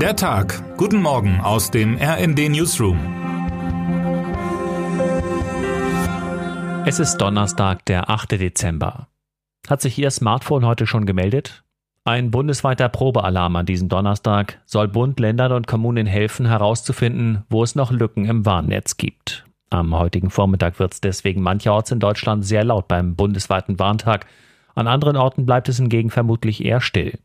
Der Tag. Guten Morgen aus dem RND Newsroom. Es ist Donnerstag, der 8. Dezember. Hat sich Ihr Smartphone heute schon gemeldet? Ein bundesweiter Probealarm an diesem Donnerstag soll Bund, Ländern und Kommunen helfen, herauszufinden, wo es noch Lücken im Warnnetz gibt. Am heutigen Vormittag wird es deswegen mancherorts in Deutschland sehr laut beim bundesweiten Warntag. An anderen Orten bleibt es hingegen vermutlich eher still.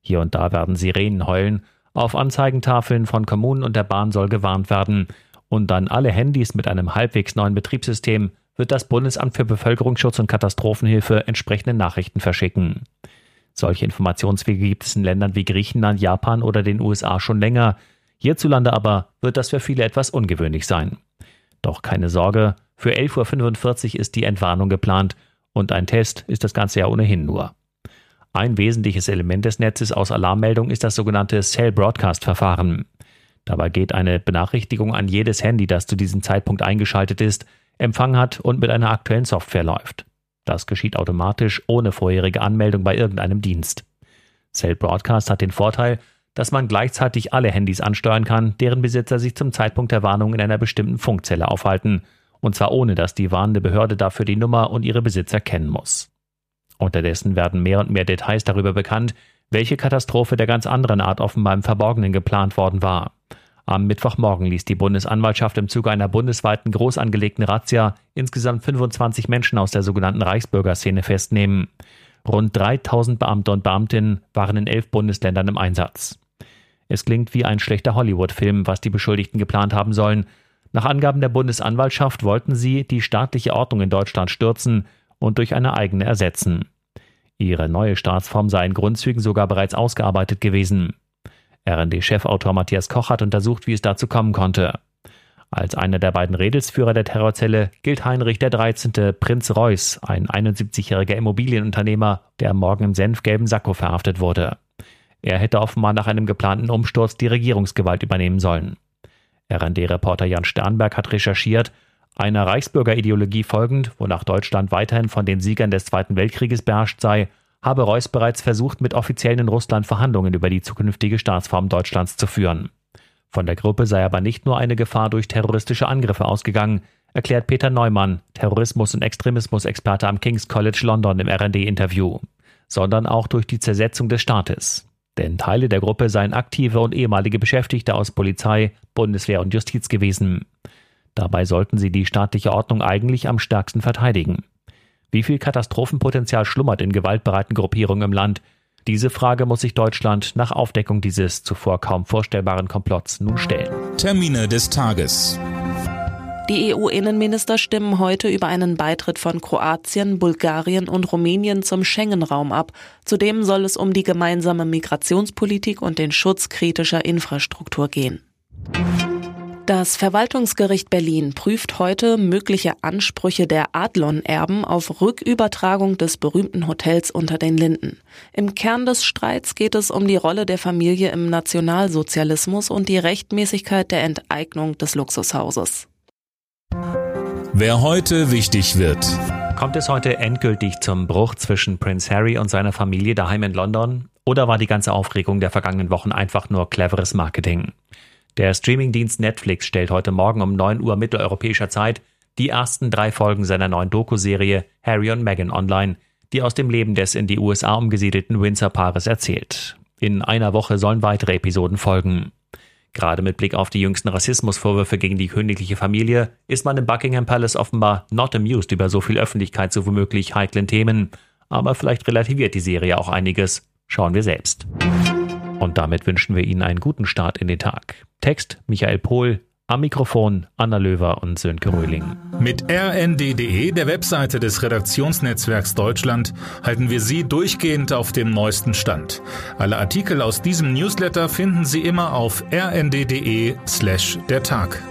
Hier und da werden Sirenen heulen, auf Anzeigentafeln von Kommunen und der Bahn soll gewarnt werden. Und an alle Handys mit einem halbwegs neuen Betriebssystem wird das Bundesamt für Bevölkerungsschutz und Katastrophenhilfe entsprechende Nachrichten verschicken. Solche Informationswege gibt es in Ländern wie Griechenland, Japan oder den USA schon länger. Hierzulande aber wird das für viele etwas ungewöhnlich sein. Doch keine Sorge, für 11.45 Uhr ist die Entwarnung geplant und ein Test ist das Ganze ja ohnehin nur. Ein wesentliches Element des Netzes aus Alarmmeldung ist das sogenannte Cell Broadcast Verfahren. Dabei geht eine Benachrichtigung an jedes Handy, das zu diesem Zeitpunkt eingeschaltet ist, Empfang hat und mit einer aktuellen Software läuft. Das geschieht automatisch ohne vorherige Anmeldung bei irgendeinem Dienst. Cell Broadcast hat den Vorteil, dass man gleichzeitig alle Handys ansteuern kann, deren Besitzer sich zum Zeitpunkt der Warnung in einer bestimmten Funkzelle aufhalten, und zwar ohne dass die warnende Behörde dafür die Nummer und ihre Besitzer kennen muss. Unterdessen werden mehr und mehr Details darüber bekannt, welche Katastrophe der ganz anderen Art offenbar im Verborgenen geplant worden war. Am Mittwochmorgen ließ die Bundesanwaltschaft im Zuge einer bundesweiten groß angelegten Razzia insgesamt 25 Menschen aus der sogenannten Reichsbürgerszene festnehmen. Rund 3000 Beamte und Beamtinnen waren in elf Bundesländern im Einsatz. Es klingt wie ein schlechter Hollywood-Film, was die Beschuldigten geplant haben sollen. Nach Angaben der Bundesanwaltschaft wollten sie die staatliche Ordnung in Deutschland stürzen und durch eine eigene ersetzen. Ihre neue Staatsform sei in Grundzügen sogar bereits ausgearbeitet gewesen. RND-Chefautor Matthias Koch hat untersucht, wie es dazu kommen konnte. Als einer der beiden Redelsführer der Terrorzelle gilt Heinrich 13. Prinz Reuß, ein 71-jähriger Immobilienunternehmer, der morgen im senfgelben Sakko verhaftet wurde. Er hätte offenbar nach einem geplanten Umsturz die Regierungsgewalt übernehmen sollen. RND-Reporter Jan Sternberg hat recherchiert, einer Reichsbürgerideologie folgend, wonach Deutschland weiterhin von den Siegern des Zweiten Weltkrieges beherrscht sei, habe Reuß bereits versucht, mit Offiziellen in Russland Verhandlungen über die zukünftige Staatsform Deutschlands zu führen. Von der Gruppe sei aber nicht nur eine Gefahr durch terroristische Angriffe ausgegangen, erklärt Peter Neumann, Terrorismus- und Extremismusexperte am King's College London im RD-Interview, sondern auch durch die Zersetzung des Staates. Denn Teile der Gruppe seien aktive und ehemalige Beschäftigte aus Polizei, Bundeswehr und Justiz gewesen. Dabei sollten sie die staatliche Ordnung eigentlich am stärksten verteidigen. Wie viel Katastrophenpotenzial schlummert in gewaltbereiten Gruppierungen im Land? Diese Frage muss sich Deutschland nach Aufdeckung dieses zuvor kaum vorstellbaren Komplotts nun stellen. Termine des Tages. Die EU-Innenminister stimmen heute über einen Beitritt von Kroatien, Bulgarien und Rumänien zum Schengen-Raum ab. Zudem soll es um die gemeinsame Migrationspolitik und den Schutz kritischer Infrastruktur gehen. Das Verwaltungsgericht Berlin prüft heute mögliche Ansprüche der Adlon-Erben auf Rückübertragung des berühmten Hotels unter den Linden. Im Kern des Streits geht es um die Rolle der Familie im Nationalsozialismus und die Rechtmäßigkeit der Enteignung des Luxushauses. Wer heute wichtig wird. Kommt es heute endgültig zum Bruch zwischen Prince Harry und seiner Familie daheim in London? Oder war die ganze Aufregung der vergangenen Wochen einfach nur cleveres Marketing? Der Streamingdienst Netflix stellt heute Morgen um 9 Uhr mitteleuropäischer Zeit die ersten drei Folgen seiner neuen Doku-Serie Harry und Meghan online, die aus dem Leben des in die USA umgesiedelten Windsor-Paares erzählt. In einer Woche sollen weitere Episoden folgen. Gerade mit Blick auf die jüngsten Rassismusvorwürfe gegen die königliche Familie ist man im Buckingham Palace offenbar not amused über so viel Öffentlichkeit zu womöglich heiklen Themen. Aber vielleicht relativiert die Serie auch einiges. Schauen wir selbst. Und damit wünschen wir Ihnen einen guten Start in den Tag. Text Michael Pohl, am Mikrofon Anna Löwer und Sönke Röhling. Mit rnd.de, der Webseite des Redaktionsnetzwerks Deutschland, halten wir Sie durchgehend auf dem neuesten Stand. Alle Artikel aus diesem Newsletter finden Sie immer auf rnd.de slash der Tag.